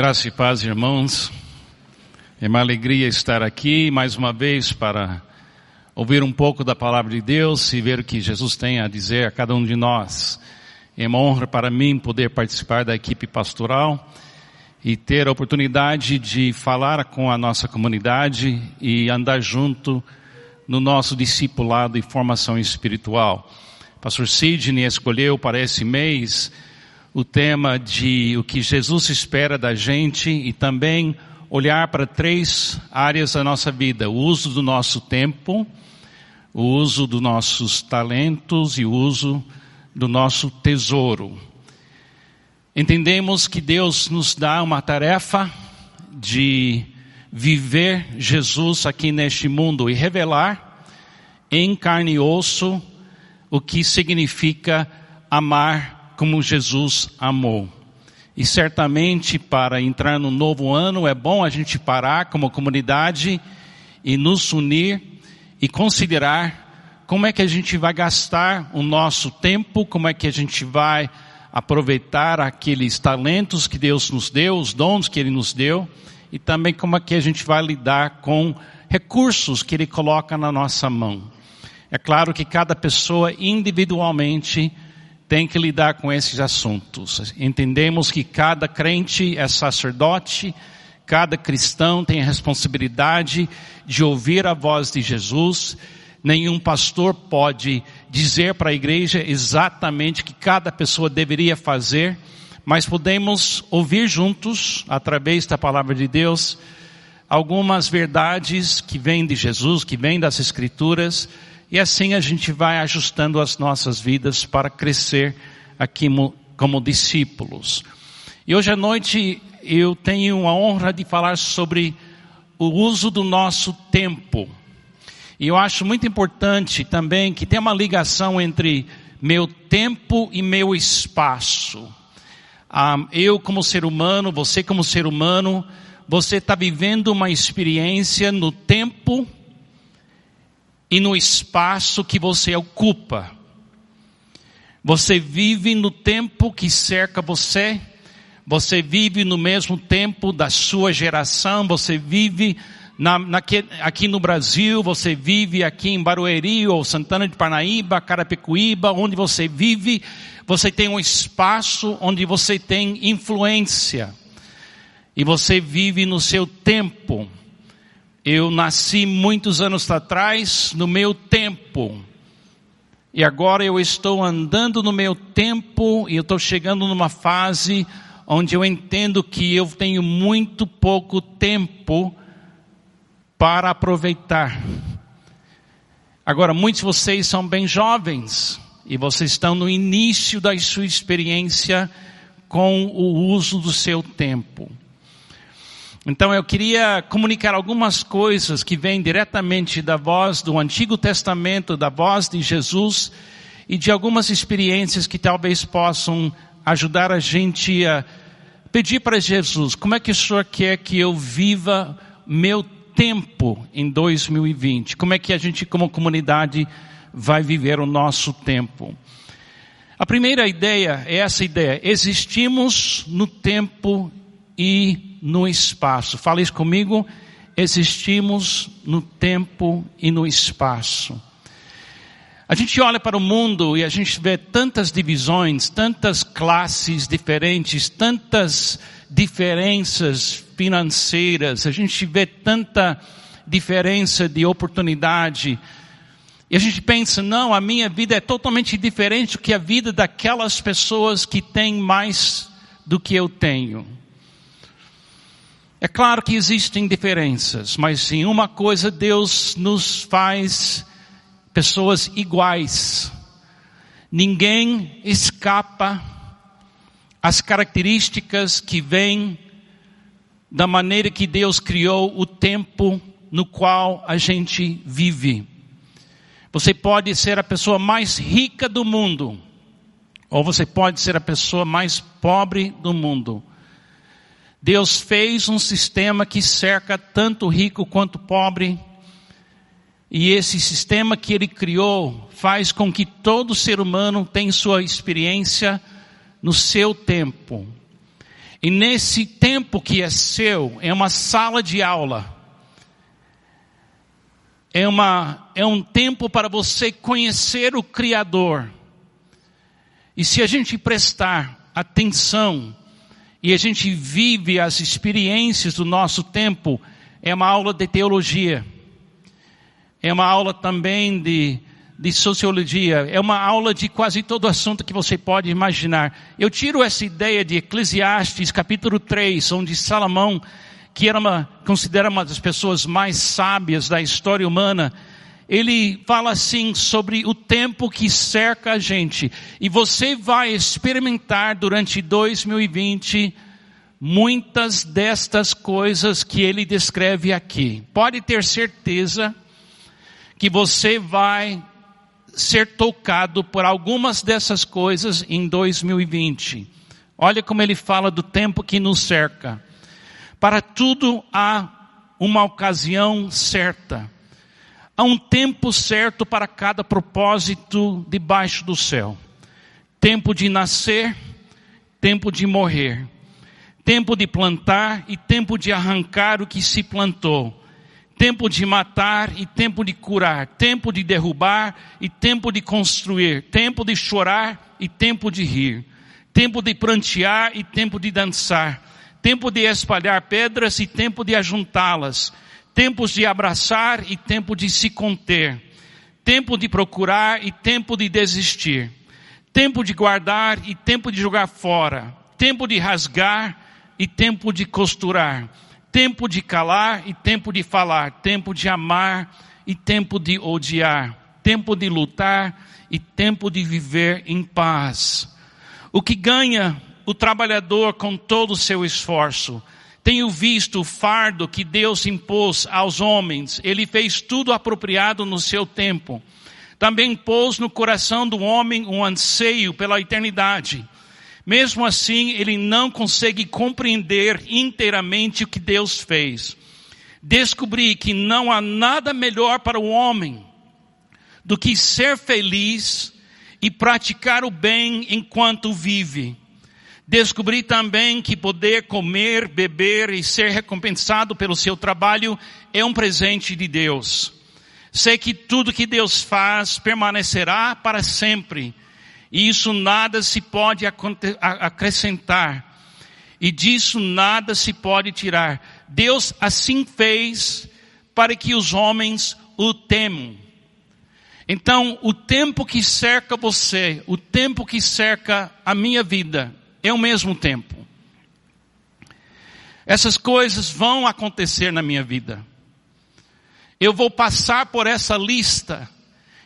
Graça e paz, irmãos. É uma alegria estar aqui mais uma vez para ouvir um pouco da palavra de Deus e ver o que Jesus tem a dizer a cada um de nós. É uma honra para mim poder participar da equipe pastoral e ter a oportunidade de falar com a nossa comunidade e andar junto no nosso discipulado e formação espiritual. Pastor Sidney escolheu para esse mês o tema de o que Jesus espera da gente e também olhar para três áreas da nossa vida: o uso do nosso tempo, o uso dos nossos talentos e o uso do nosso tesouro. Entendemos que Deus nos dá uma tarefa de viver Jesus aqui neste mundo e revelar em carne e osso o que significa amar como Jesus amou. E certamente para entrar no novo ano é bom a gente parar como comunidade e nos unir e considerar como é que a gente vai gastar o nosso tempo, como é que a gente vai aproveitar aqueles talentos que Deus nos deu, os dons que Ele nos deu, e também como é que a gente vai lidar com recursos que Ele coloca na nossa mão. É claro que cada pessoa individualmente tem que lidar com esses assuntos. Entendemos que cada crente é sacerdote, cada cristão tem a responsabilidade de ouvir a voz de Jesus. Nenhum pastor pode dizer para a igreja exatamente o que cada pessoa deveria fazer, mas podemos ouvir juntos, através da palavra de Deus, algumas verdades que vêm de Jesus, que vêm das Escrituras, e assim a gente vai ajustando as nossas vidas para crescer aqui como discípulos. E hoje à noite eu tenho a honra de falar sobre o uso do nosso tempo. E eu acho muito importante também que tem uma ligação entre meu tempo e meu espaço. Ah, eu como ser humano, você como ser humano, você está vivendo uma experiência no tempo e no espaço que você ocupa. Você vive no tempo que cerca você, você vive no mesmo tempo da sua geração, você vive na, aqui no Brasil, você vive aqui em Barueri ou Santana de Parnaíba, Carapicuíba, onde você vive, você tem um espaço onde você tem influência. E você vive no seu tempo. Eu nasci muitos anos atrás no meu tempo. E agora eu estou andando no meu tempo e eu estou chegando numa fase onde eu entendo que eu tenho muito pouco tempo para aproveitar. Agora, muitos de vocês são bem jovens e vocês estão no início da sua experiência com o uso do seu tempo. Então eu queria comunicar algumas coisas que vêm diretamente da voz do Antigo Testamento, da voz de Jesus e de algumas experiências que talvez possam ajudar a gente a pedir para Jesus, como é que o Senhor quer que eu viva meu tempo em 2020? Como é que a gente como comunidade vai viver o nosso tempo? A primeira ideia é essa ideia, existimos no tempo e no espaço. Fala isso comigo. Existimos no tempo e no espaço. A gente olha para o mundo e a gente vê tantas divisões, tantas classes diferentes, tantas diferenças financeiras, a gente vê tanta diferença de oportunidade. E a gente pensa, não, a minha vida é totalmente diferente do que a vida daquelas pessoas que têm mais do que eu tenho. É claro que existem diferenças, mas em uma coisa Deus nos faz pessoas iguais. Ninguém escapa às características que vêm da maneira que Deus criou o tempo no qual a gente vive. Você pode ser a pessoa mais rica do mundo, ou você pode ser a pessoa mais pobre do mundo. Deus fez um sistema que cerca tanto rico quanto pobre. E esse sistema que ele criou faz com que todo ser humano tenha sua experiência no seu tempo. E nesse tempo que é seu, é uma sala de aula. É, uma, é um tempo para você conhecer o Criador. E se a gente prestar atenção e a gente vive as experiências do nosso tempo, é uma aula de teologia. É uma aula também de de sociologia, é uma aula de quase todo assunto que você pode imaginar. Eu tiro essa ideia de Eclesiastes, capítulo 3, onde Salomão, que era uma, considera uma das pessoas mais sábias da história humana, ele fala assim sobre o tempo que cerca a gente. E você vai experimentar durante 2020 muitas destas coisas que ele descreve aqui. Pode ter certeza que você vai ser tocado por algumas dessas coisas em 2020. Olha como ele fala do tempo que nos cerca. Para tudo há uma ocasião certa. Há um tempo certo para cada propósito debaixo do céu. Tempo de nascer, tempo de morrer. Tempo de plantar e tempo de arrancar o que se plantou. Tempo de matar e tempo de curar, tempo de derrubar e tempo de construir, tempo de chorar e tempo de rir, tempo de prantear e tempo de dançar, tempo de espalhar pedras e tempo de ajuntá-las, tempos de abraçar e tempo de se conter, tempo de procurar e tempo de desistir, tempo de guardar e tempo de jogar fora, tempo de rasgar e tempo de costurar. Tempo de calar e tempo de falar, tempo de amar e tempo de odiar, tempo de lutar e tempo de viver em paz. O que ganha o trabalhador com todo o seu esforço? Tenho visto o fardo que Deus impôs aos homens, ele fez tudo apropriado no seu tempo. Também pôs no coração do homem um anseio pela eternidade. Mesmo assim, ele não consegue compreender inteiramente o que Deus fez. Descobri que não há nada melhor para o homem do que ser feliz e praticar o bem enquanto vive. Descobri também que poder comer, beber e ser recompensado pelo seu trabalho é um presente de Deus. Sei que tudo que Deus faz permanecerá para sempre e isso nada se pode acrescentar. E disso nada se pode tirar. Deus assim fez para que os homens o temam. Então, o tempo que cerca você, o tempo que cerca a minha vida, é o mesmo tempo. Essas coisas vão acontecer na minha vida. Eu vou passar por essa lista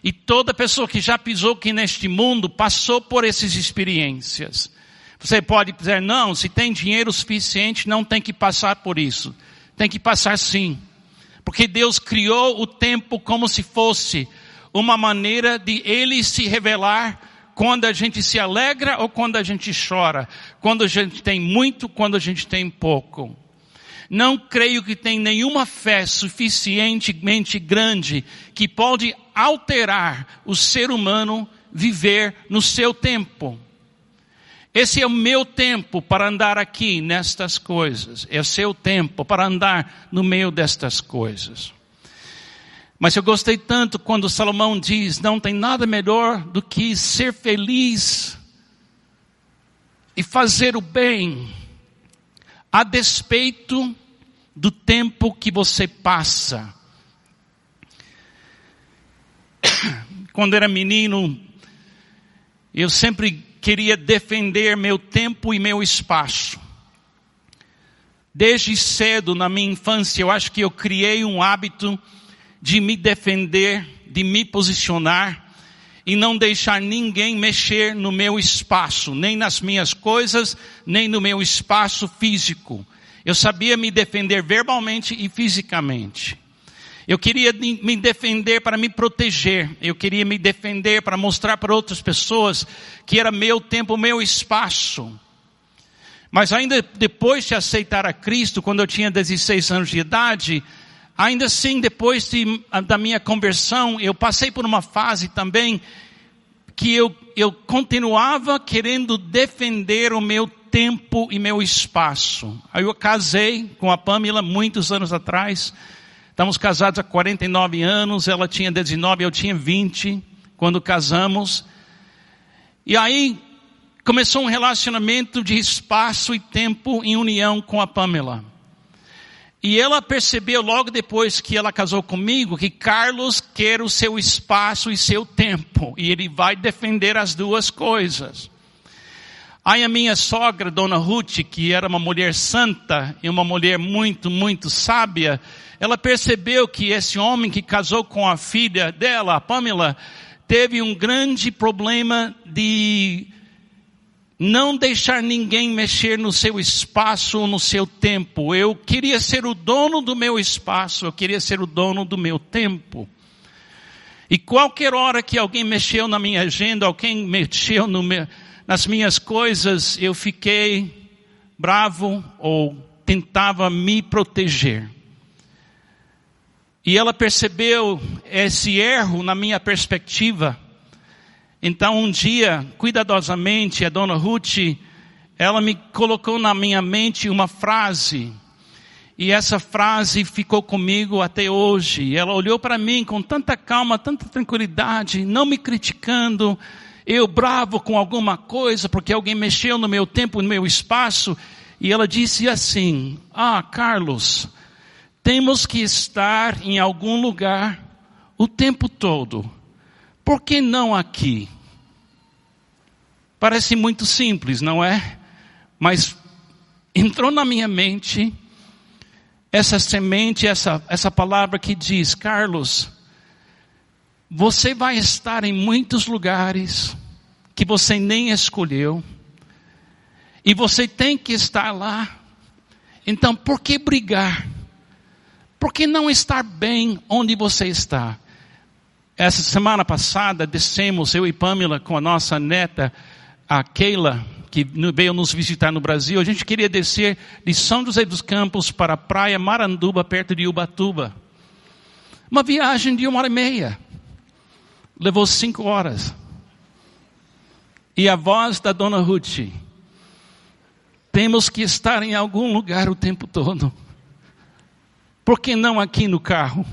e toda pessoa que já pisou aqui neste mundo passou por essas experiências. Você pode dizer, não, se tem dinheiro suficiente, não tem que passar por isso. Tem que passar sim. Porque Deus criou o tempo como se fosse uma maneira de Ele se revelar quando a gente se alegra ou quando a gente chora. Quando a gente tem muito, quando a gente tem pouco. Não creio que tem nenhuma fé suficientemente grande que pode alterar o ser humano viver no seu tempo. Esse é o meu tempo para andar aqui nestas coisas. É o seu tempo para andar no meio destas coisas. Mas eu gostei tanto quando Salomão diz: não tem nada melhor do que ser feliz e fazer o bem a despeito do tempo que você passa. Quando era menino, eu sempre queria defender meu tempo e meu espaço. Desde cedo, na minha infância, eu acho que eu criei um hábito de me defender, de me posicionar e não deixar ninguém mexer no meu espaço, nem nas minhas coisas, nem no meu espaço físico. Eu sabia me defender verbalmente e fisicamente. Eu queria me defender para me proteger. Eu queria me defender para mostrar para outras pessoas que era meu tempo, meu espaço. Mas ainda depois de aceitar a Cristo, quando eu tinha 16 anos de idade, Ainda assim, depois de, da minha conversão, eu passei por uma fase também que eu, eu continuava querendo defender o meu tempo e meu espaço. Aí eu casei com a Pamela muitos anos atrás. Estamos casados há 49 anos, ela tinha 19, eu tinha 20 quando casamos. E aí começou um relacionamento de espaço e tempo em união com a Pamela. E ela percebeu logo depois que ela casou comigo que Carlos quer o seu espaço e seu tempo. E ele vai defender as duas coisas. Aí a minha sogra, Dona Ruth, que era uma mulher santa e uma mulher muito, muito sábia, ela percebeu que esse homem que casou com a filha dela, a Pamela, teve um grande problema de não deixar ninguém mexer no seu espaço ou no seu tempo. Eu queria ser o dono do meu espaço, eu queria ser o dono do meu tempo. E qualquer hora que alguém mexeu na minha agenda, alguém mexeu meu, nas minhas coisas, eu fiquei bravo ou tentava me proteger. E ela percebeu esse erro na minha perspectiva então um dia, cuidadosamente, a dona Ruth, ela me colocou na minha mente uma frase. E essa frase ficou comigo até hoje. Ela olhou para mim com tanta calma, tanta tranquilidade, não me criticando, eu bravo com alguma coisa porque alguém mexeu no meu tempo, no meu espaço. E ela disse assim: Ah, Carlos, temos que estar em algum lugar o tempo todo. Por que não aqui? Parece muito simples, não é? Mas entrou na minha mente essa semente, essa, essa palavra que diz, Carlos, você vai estar em muitos lugares que você nem escolheu, e você tem que estar lá. Então, por que brigar? Por que não estar bem onde você está? Essa semana passada descemos, eu e Pamela, com a nossa neta, a Keila, que veio nos visitar no Brasil, a gente queria descer de São José dos Campos para a praia Maranduba, perto de Ubatuba. Uma viagem de uma hora e meia. Levou cinco horas. E a voz da dona Ruth. Temos que estar em algum lugar o tempo todo. Por que não aqui no carro?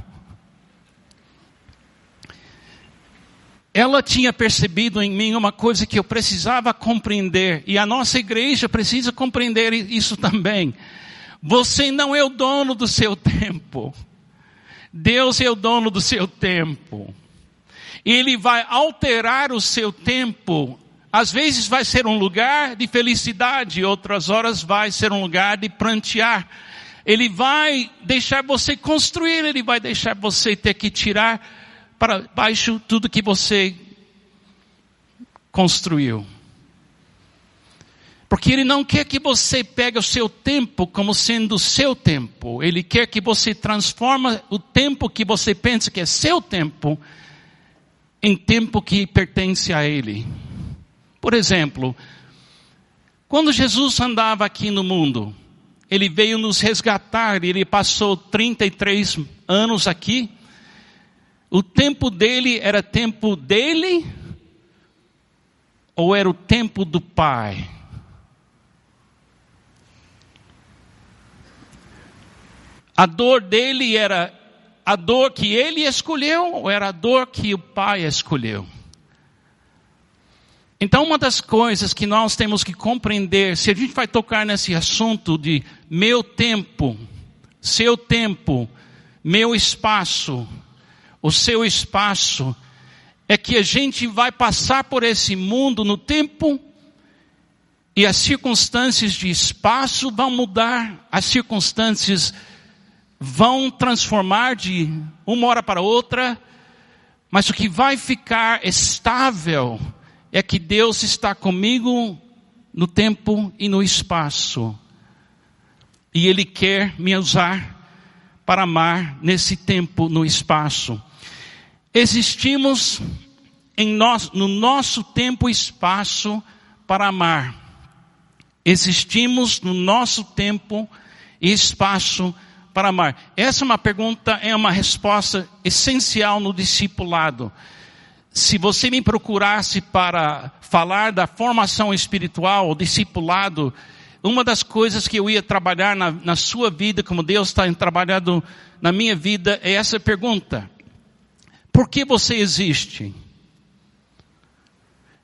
Ela tinha percebido em mim uma coisa que eu precisava compreender, e a nossa igreja precisa compreender isso também. Você não é o dono do seu tempo. Deus é o dono do seu tempo. Ele vai alterar o seu tempo. Às vezes vai ser um lugar de felicidade, outras horas vai ser um lugar de prantear. Ele vai deixar você construir, ele vai deixar você ter que tirar para baixo tudo que você construiu. Porque Ele não quer que você pegue o seu tempo como sendo o seu tempo. Ele quer que você transforme o tempo que você pensa que é seu tempo em tempo que pertence a Ele. Por exemplo, quando Jesus andava aqui no mundo, Ele veio nos resgatar, Ele passou 33 anos aqui, o tempo dele era tempo dele ou era o tempo do pai? A dor dele era a dor que ele escolheu ou era a dor que o pai escolheu? Então, uma das coisas que nós temos que compreender, se a gente vai tocar nesse assunto de meu tempo, seu tempo, meu espaço, o seu espaço, é que a gente vai passar por esse mundo no tempo e as circunstâncias de espaço vão mudar, as circunstâncias vão transformar de uma hora para outra, mas o que vai ficar estável é que Deus está comigo no tempo e no espaço. E Ele quer me usar para amar nesse tempo, no espaço. Existimos nós, no nosso tempo e espaço para amar. Existimos no nosso tempo e espaço para amar. Essa é uma pergunta, é uma resposta essencial no discipulado. se você me procurasse para falar da formação espiritual, discipulado, uma das coisas que eu ia trabalhar na, na sua vida, como Deus está trabalhando na minha vida, é essa pergunta. Por que você existe?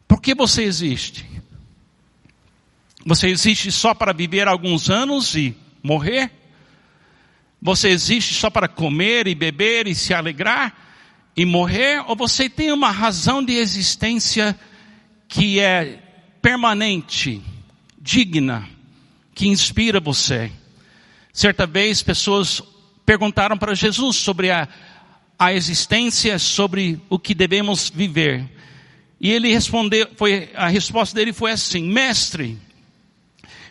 Por que você existe? Você existe só para viver alguns anos e morrer? Você existe só para comer e beber e se alegrar e morrer? Ou você tem uma razão de existência que é permanente, digna, que inspira você? Certa vez pessoas perguntaram para Jesus sobre a, a existência, sobre o que devemos viver. E ele respondeu, foi, a resposta dele foi assim, mestre,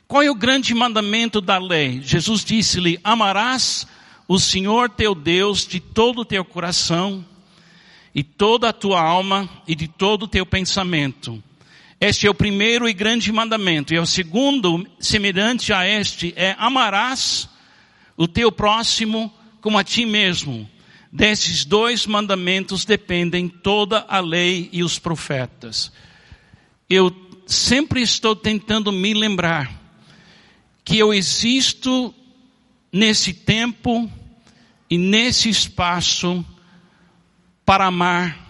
qual é o grande mandamento da lei? Jesus disse-lhe: Amarás o Senhor teu Deus de todo o teu coração, e toda a tua alma, e de todo o teu pensamento. Este é o primeiro e grande mandamento. E o segundo, semelhante a este, é amarás o teu próximo como a ti mesmo. Desses dois mandamentos dependem toda a lei e os profetas. Eu sempre estou tentando me lembrar que eu existo nesse tempo e nesse espaço para amar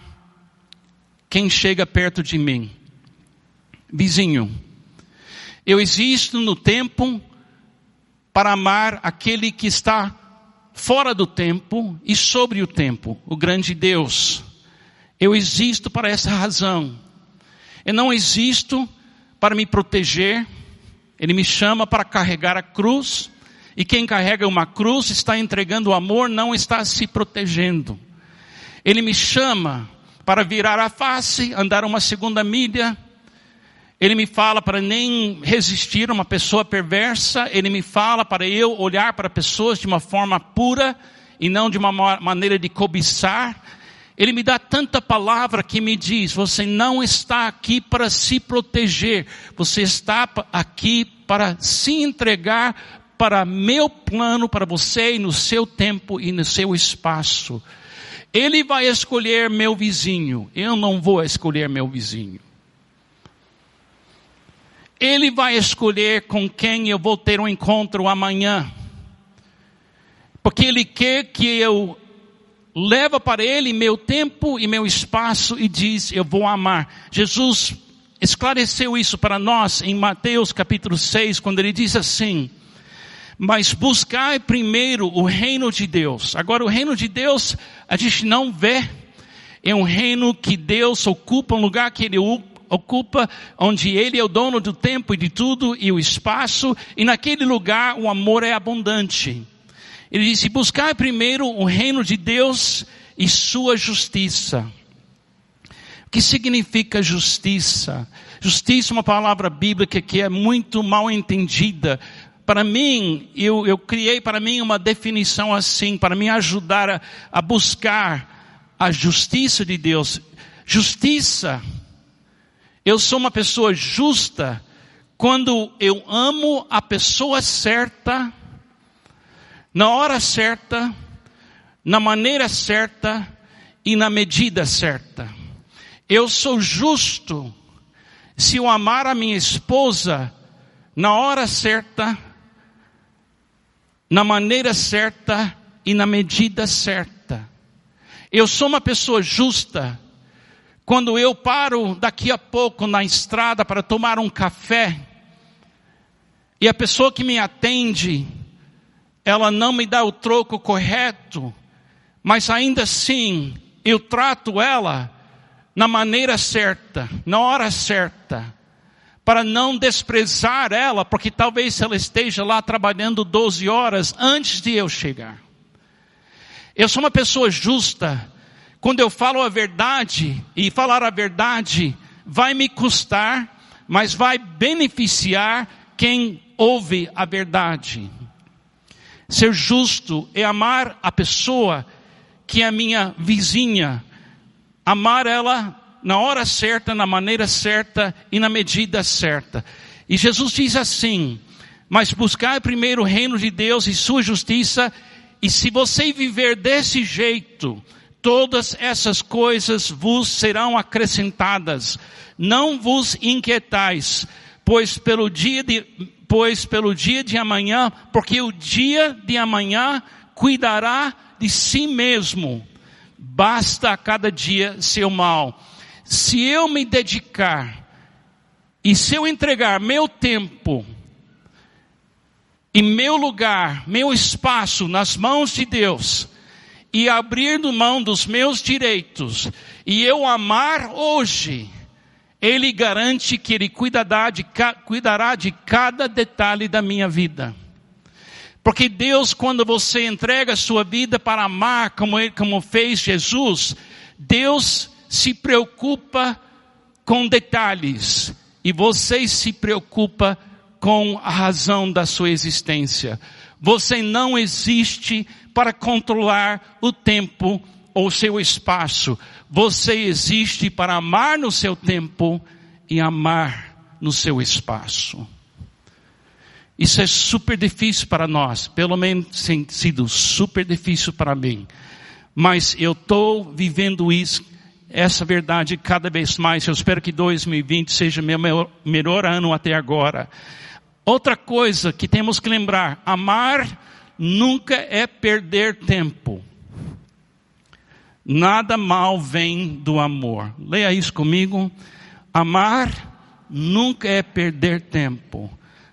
quem chega perto de mim. Vizinho, eu existo no tempo para amar aquele que está fora do tempo e sobre o tempo, o grande Deus. Eu existo para essa razão. Eu não existo para me proteger, ele me chama para carregar a cruz, e quem carrega uma cruz está entregando o amor, não está se protegendo. Ele me chama para virar a face, andar uma segunda milha. Ele me fala para nem resistir a uma pessoa perversa. Ele me fala para eu olhar para pessoas de uma forma pura e não de uma maneira de cobiçar. Ele me dá tanta palavra que me diz: você não está aqui para se proteger, você está aqui para se entregar para meu plano, para você e no seu tempo e no seu espaço. Ele vai escolher meu vizinho, eu não vou escolher meu vizinho. Ele vai escolher com quem eu vou ter um encontro amanhã. Porque Ele quer que eu leva para ele meu tempo e meu espaço e diz: Eu vou amar. Jesus esclareceu isso para nós em Mateus capítulo 6, quando ele diz assim: Mas buscai primeiro o reino de Deus. Agora, o reino de Deus a gente não vê, é um reino que Deus ocupa, um lugar que ele ocupa, onde ele é o dono do tempo e de tudo e o espaço, e naquele lugar o amor é abundante. Ele disse: buscar primeiro o reino de Deus e sua justiça. O que significa justiça? Justiça é uma palavra bíblica que é muito mal entendida. Para mim, eu, eu criei para mim uma definição assim, para me ajudar a, a buscar a justiça de Deus. Justiça, eu sou uma pessoa justa quando eu amo a pessoa certa na hora certa, na maneira certa e na medida certa. Eu sou justo se eu amar a minha esposa na hora certa, na maneira certa e na medida certa. Eu sou uma pessoa justa quando eu paro daqui a pouco na estrada para tomar um café e a pessoa que me atende ela não me dá o troco correto, mas ainda assim eu trato ela na maneira certa, na hora certa, para não desprezar ela, porque talvez ela esteja lá trabalhando 12 horas antes de eu chegar. Eu sou uma pessoa justa, quando eu falo a verdade, e falar a verdade vai me custar, mas vai beneficiar quem ouve a verdade. Ser justo é amar a pessoa que é minha vizinha, amar ela na hora certa, na maneira certa e na medida certa. E Jesus diz assim: Mas buscar primeiro o reino de Deus e sua justiça, e se você viver desse jeito, todas essas coisas vos serão acrescentadas. Não vos inquietais, pois pelo dia de, pois pelo dia de amanhã, porque o dia de amanhã cuidará de si mesmo. Basta a cada dia seu mal. Se eu me dedicar e se eu entregar meu tempo e meu lugar, meu espaço nas mãos de Deus, e abrir mão dos meus direitos, e eu amar hoje, Ele garante que Ele cuidará de, cuidará de cada detalhe da minha vida. Porque Deus, quando você entrega a sua vida para amar, como, ele, como fez Jesus, Deus se preocupa com detalhes e você se preocupa com a razão da sua existência. Você não existe para controlar o tempo ou seu espaço. Você existe para amar no seu tempo e amar no seu espaço. Isso é super difícil para nós, pelo menos tem sido super difícil para mim. Mas eu estou vivendo isso, essa verdade cada vez mais. Eu espero que 2020 seja meu melhor, melhor ano até agora. Outra coisa que temos que lembrar: amar nunca é perder tempo. Nada mal vem do amor. Leia isso comigo. Amar nunca é perder tempo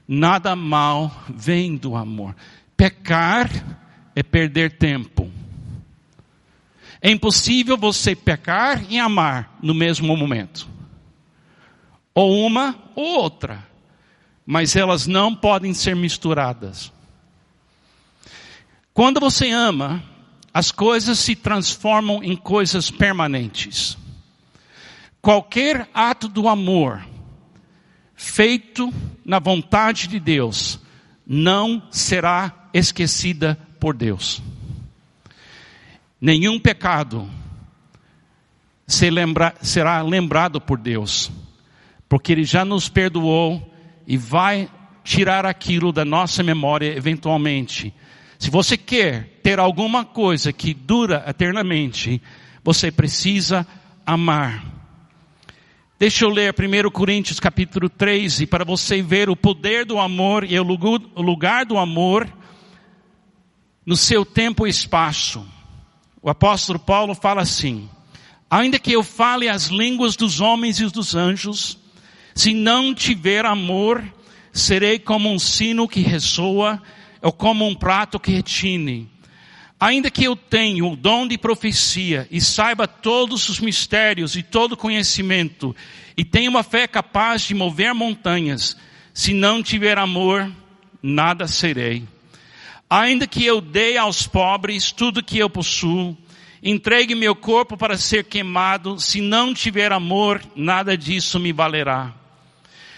nada mal vem do amor. Pecar é perder tempo. É impossível você pecar e amar no mesmo momento. Ou uma ou outra. Mas elas não podem ser misturadas. Quando você ama, as coisas se transformam em coisas permanentes. Qualquer ato do amor feito na vontade de Deus, não será esquecida por Deus. Nenhum pecado se lembra, será lembrado por Deus, porque Ele já nos perdoou e vai tirar aquilo da nossa memória eventualmente. Se você quer ter alguma coisa que dura eternamente, você precisa amar. Deixa eu ler 1 Coríntios capítulo 13 para você ver o poder do amor e o lugar do amor no seu tempo e espaço. O apóstolo Paulo fala assim: Ainda que eu fale as línguas dos homens e dos anjos, se não tiver amor, serei como um sino que ressoa, ou como um prato que retine. Ainda que eu tenha o dom de profecia e saiba todos os mistérios e todo conhecimento, e tenha uma fé capaz de mover montanhas, se não tiver amor, nada serei. Ainda que eu dê aos pobres tudo que eu possuo, entregue meu corpo para ser queimado, se não tiver amor, nada disso me valerá.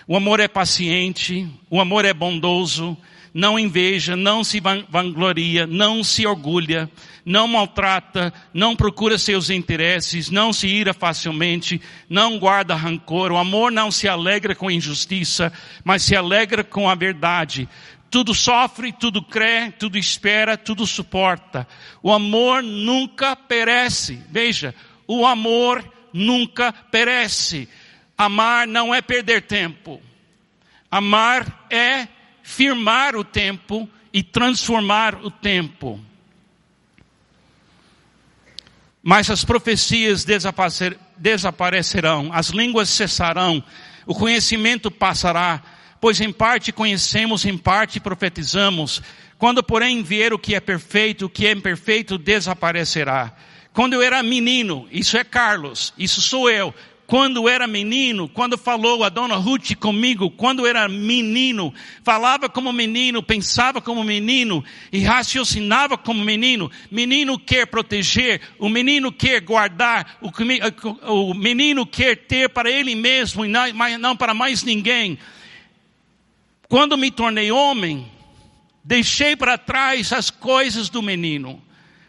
O amor é paciente, o amor é bondoso, não inveja, não se vangloria, não se orgulha, não maltrata, não procura seus interesses, não se ira facilmente, não guarda rancor. O amor não se alegra com injustiça, mas se alegra com a verdade. Tudo sofre, tudo crê, tudo espera, tudo suporta. O amor nunca perece. Veja, o amor nunca perece. Amar não é perder tempo. Amar é firmar o tempo e transformar o tempo. Mas as profecias desaparecerão, as línguas cessarão, o conhecimento passará, pois em parte conhecemos, em parte profetizamos. Quando, porém, vier o que é perfeito, o que é imperfeito desaparecerá. Quando eu era menino, isso é Carlos, isso sou eu, quando era menino, quando falou a dona Ruth comigo, quando era menino, falava como menino, pensava como menino e raciocinava como menino. Menino quer proteger, o menino quer guardar, o menino quer ter para ele mesmo e não para mais ninguém. Quando me tornei homem, deixei para trás as coisas do menino.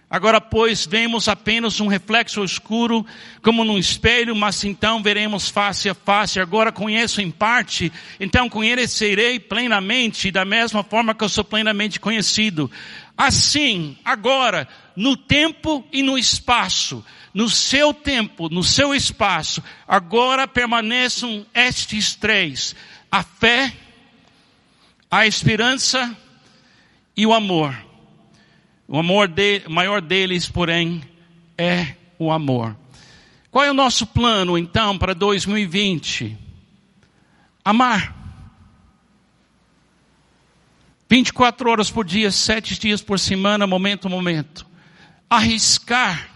Agora, pois, vemos apenas um reflexo escuro, como num espelho, mas então veremos face a face. Agora conheço em parte, então conhecerei plenamente, da mesma forma que eu sou plenamente conhecido. Assim, agora, no tempo e no espaço. No seu tempo, no seu espaço, agora permaneçam estes três: a fé, a esperança e o amor. O amor de, maior deles, porém, é o amor. Qual é o nosso plano então para 2020? Amar. 24 horas por dia, 7 dias por semana, momento a momento. Arriscar.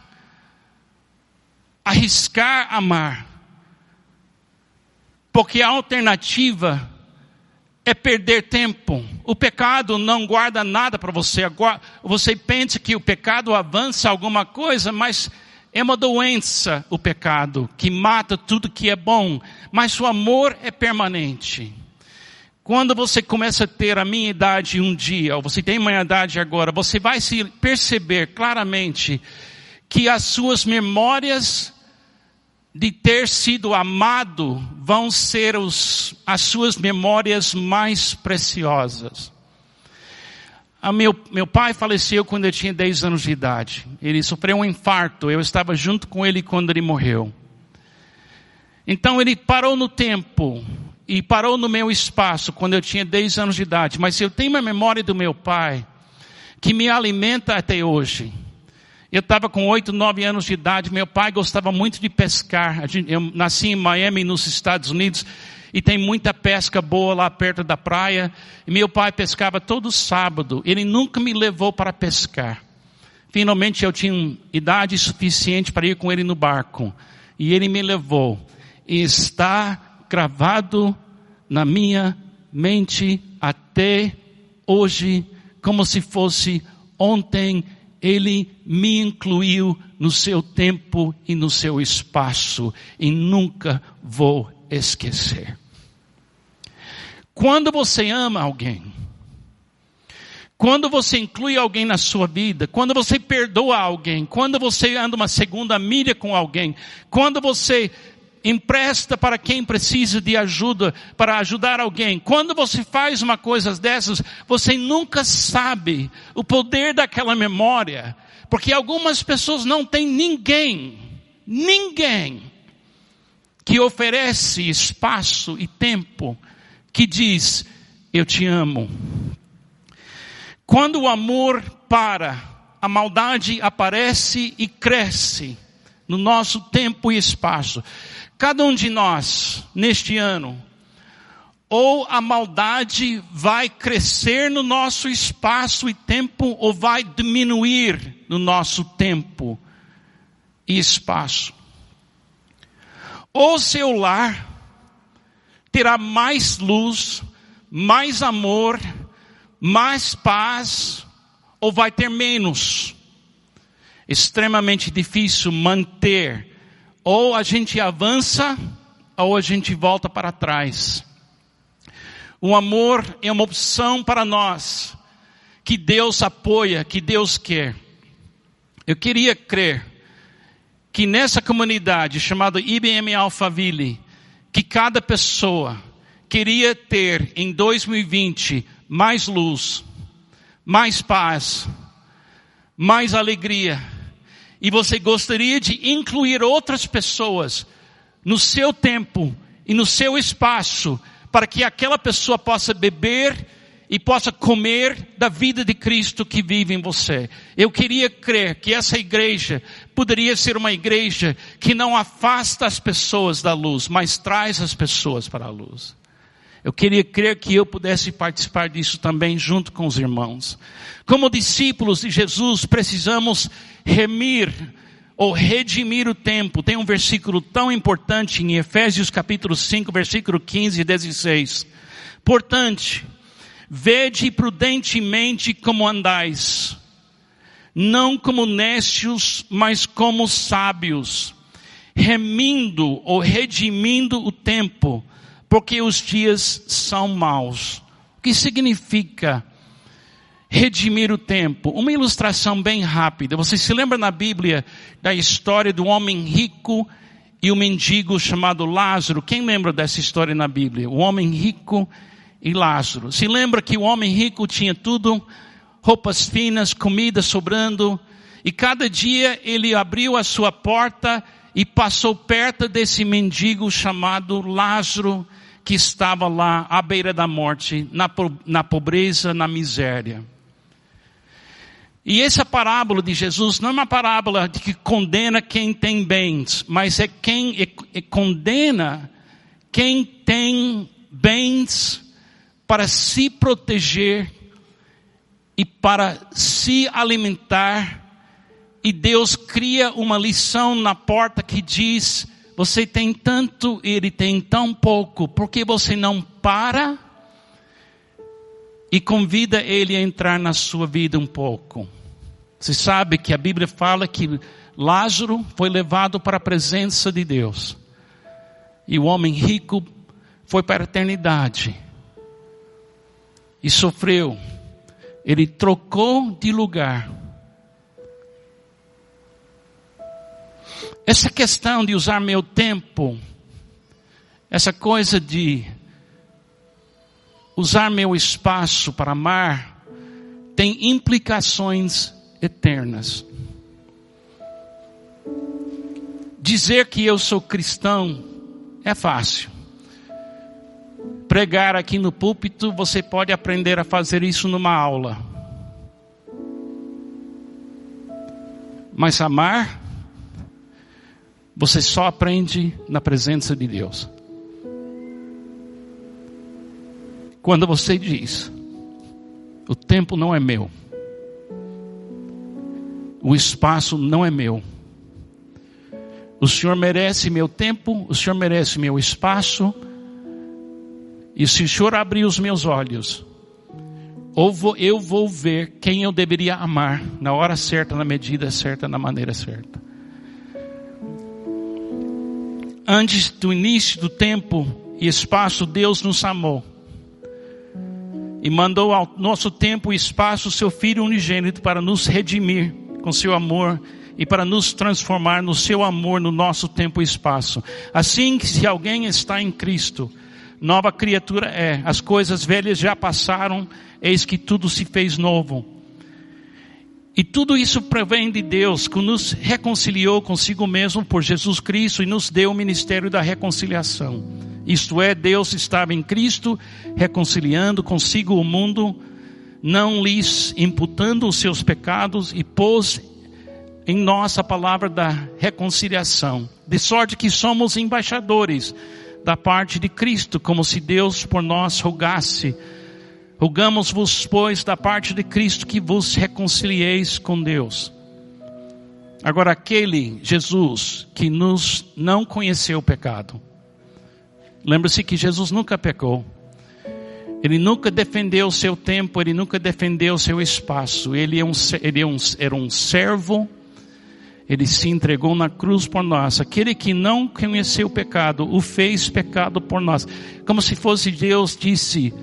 Arriscar amar. Porque a alternativa é perder tempo. O pecado não guarda nada para você. Você pensa que o pecado avança alguma coisa, mas é uma doença o pecado que mata tudo que é bom, mas o amor é permanente. Quando você começa a ter a minha idade um dia, ou você tem minha idade agora, você vai se perceber claramente que as suas memórias de ter sido amado vão ser os, as suas memórias mais preciosas. A meu, meu pai faleceu quando eu tinha 10 anos de idade. Ele sofreu um infarto. Eu estava junto com ele quando ele morreu. Então ele parou no tempo e parou no meu espaço quando eu tinha 10 anos de idade. Mas eu tenho uma memória do meu pai que me alimenta até hoje. Eu estava com oito, nove anos de idade. Meu pai gostava muito de pescar. Eu nasci em Miami, nos Estados Unidos, e tem muita pesca boa lá perto da praia. E meu pai pescava todo sábado. Ele nunca me levou para pescar. Finalmente eu tinha idade suficiente para ir com ele no barco. E ele me levou. E está gravado na minha mente até hoje, como se fosse ontem ele me incluiu no seu tempo e no seu espaço e nunca vou esquecer. Quando você ama alguém, quando você inclui alguém na sua vida, quando você perdoa alguém, quando você anda uma segunda milha com alguém, quando você empresta para quem precisa de ajuda, para ajudar alguém. Quando você faz uma coisa dessas, você nunca sabe o poder daquela memória, porque algumas pessoas não têm ninguém, ninguém que oferece espaço e tempo que diz, eu te amo. Quando o amor para, a maldade aparece e cresce no nosso tempo e espaço. Cada um de nós, neste ano, ou a maldade vai crescer no nosso espaço e tempo, ou vai diminuir no nosso tempo e espaço. Ou seu lar terá mais luz, mais amor, mais paz, ou vai ter menos. Extremamente difícil manter ou a gente avança, ou a gente volta para trás. O amor é uma opção para nós, que Deus apoia, que Deus quer. Eu queria crer que nessa comunidade chamada IBM Alphaville, que cada pessoa queria ter em 2020 mais luz, mais paz, mais alegria, e você gostaria de incluir outras pessoas no seu tempo e no seu espaço para que aquela pessoa possa beber e possa comer da vida de Cristo que vive em você. Eu queria crer que essa igreja poderia ser uma igreja que não afasta as pessoas da luz, mas traz as pessoas para a luz. Eu queria crer que eu pudesse participar disso também junto com os irmãos. Como discípulos de Jesus, precisamos remir ou redimir o tempo. Tem um versículo tão importante em Efésios capítulo 5, versículo 15 e 16. Portanto, vede prudentemente como andais, não como necios, mas como sábios, remindo ou redimindo o tempo, porque os dias são maus. O que significa redimir o tempo? Uma ilustração bem rápida. Você se lembra na Bíblia da história do homem rico e o mendigo chamado Lázaro? Quem lembra dessa história na Bíblia? O homem rico e Lázaro. Se lembra que o homem rico tinha tudo, roupas finas, comida sobrando, E cada dia ele abriu a sua porta e passou perto desse mendigo chamado Lázaro, que estava lá à beira da morte, na, na pobreza, na miséria. E essa parábola de Jesus não é uma parábola de que condena quem tem bens, mas é quem é, é, condena quem tem bens para se proteger e para se alimentar. E Deus cria uma lição na porta que diz: você tem tanto, ele tem tão pouco, por que você não para? e convida ele a entrar na sua vida um pouco. Você sabe que a Bíblia fala que Lázaro foi levado para a presença de Deus. E o homem rico foi para a eternidade. E sofreu. Ele trocou de lugar. Essa questão de usar meu tempo, essa coisa de usar meu espaço para amar tem implicações eternas. Dizer que eu sou cristão é fácil. Pregar aqui no púlpito, você pode aprender a fazer isso numa aula. Mas amar, você só aprende na presença de Deus. Quando você diz, o tempo não é meu, o espaço não é meu, o Senhor merece meu tempo, o Senhor merece meu espaço, e se o Senhor abrir os meus olhos, eu vou ver quem eu deveria amar na hora certa, na medida certa, na maneira certa. Antes do início do tempo e espaço, Deus nos amou e mandou ao nosso tempo e espaço o seu Filho unigênito para nos redimir com seu amor e para nos transformar no seu amor no nosso tempo e espaço. Assim que se alguém está em Cristo, nova criatura é. As coisas velhas já passaram, eis que tudo se fez novo. E tudo isso provém de Deus, que nos reconciliou consigo mesmo por Jesus Cristo e nos deu o ministério da reconciliação. Isto é, Deus estava em Cristo reconciliando consigo o mundo, não lhes imputando os seus pecados e pôs em nós a palavra da reconciliação, de sorte que somos embaixadores da parte de Cristo, como se Deus por nós rogasse. Rogamos-vos, pois, da parte de Cristo que vos reconcilieis com Deus. Agora, aquele Jesus que nos não conheceu o pecado, Lembre-se que Jesus nunca pecou. Ele nunca defendeu o seu tempo, ele nunca defendeu o seu espaço. Ele, é um, ele é um, era um servo, ele se entregou na cruz por nós. Aquele que não conheceu o pecado, o fez pecado por nós. Como se fosse Deus disse: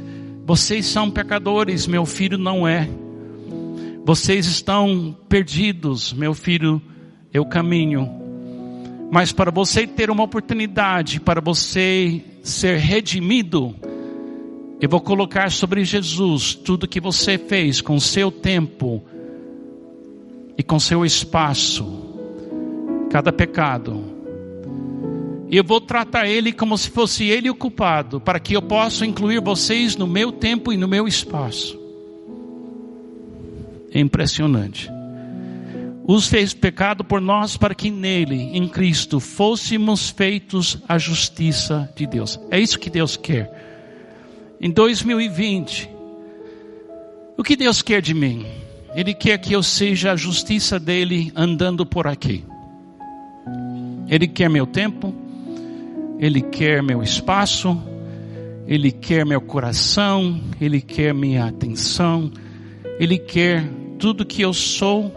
Vocês são pecadores, meu filho não é. Vocês estão perdidos, meu filho, eu caminho. Mas para você ter uma oportunidade, para você ser redimido, eu vou colocar sobre Jesus tudo que você fez com seu tempo e com seu espaço, cada pecado. E eu vou tratar ele como se fosse ele o culpado, para que eu possa incluir vocês no meu tempo e no meu espaço. É impressionante os fez pecado por nós para que nele, em Cristo, fôssemos feitos a justiça de Deus. É isso que Deus quer. Em 2020, o que Deus quer de mim? Ele quer que eu seja a justiça dele andando por aqui. Ele quer meu tempo, ele quer meu espaço, ele quer meu coração, ele quer minha atenção, ele quer tudo que eu sou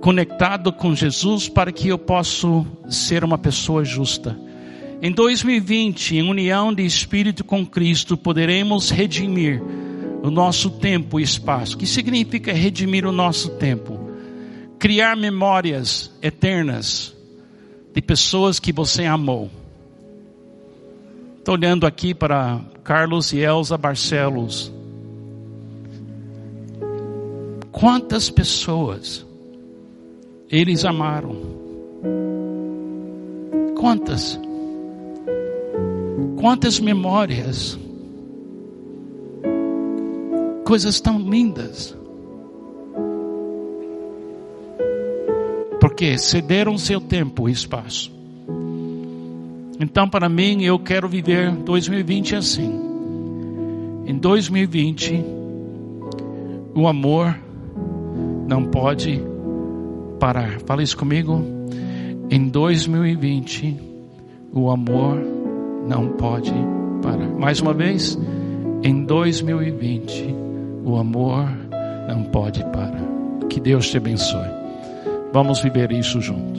conectado com Jesus para que eu possa ser uma pessoa justa. Em 2020, em união de espírito com Cristo, poderemos redimir o nosso tempo e espaço. O que significa redimir o nosso tempo? Criar memórias eternas de pessoas que você amou. Estou olhando aqui para Carlos e Elza Barcelos. Quantas pessoas eles amaram. Quantas? Quantas memórias? Coisas tão lindas. Porque cederam seu tempo e espaço. Então, para mim, eu quero viver 2020 assim. Em 2020, o amor não pode parar. Fala isso comigo. Em 2020, o amor não pode parar. Mais uma vez, em 2020, o amor não pode parar. Que Deus te abençoe. Vamos viver isso juntos.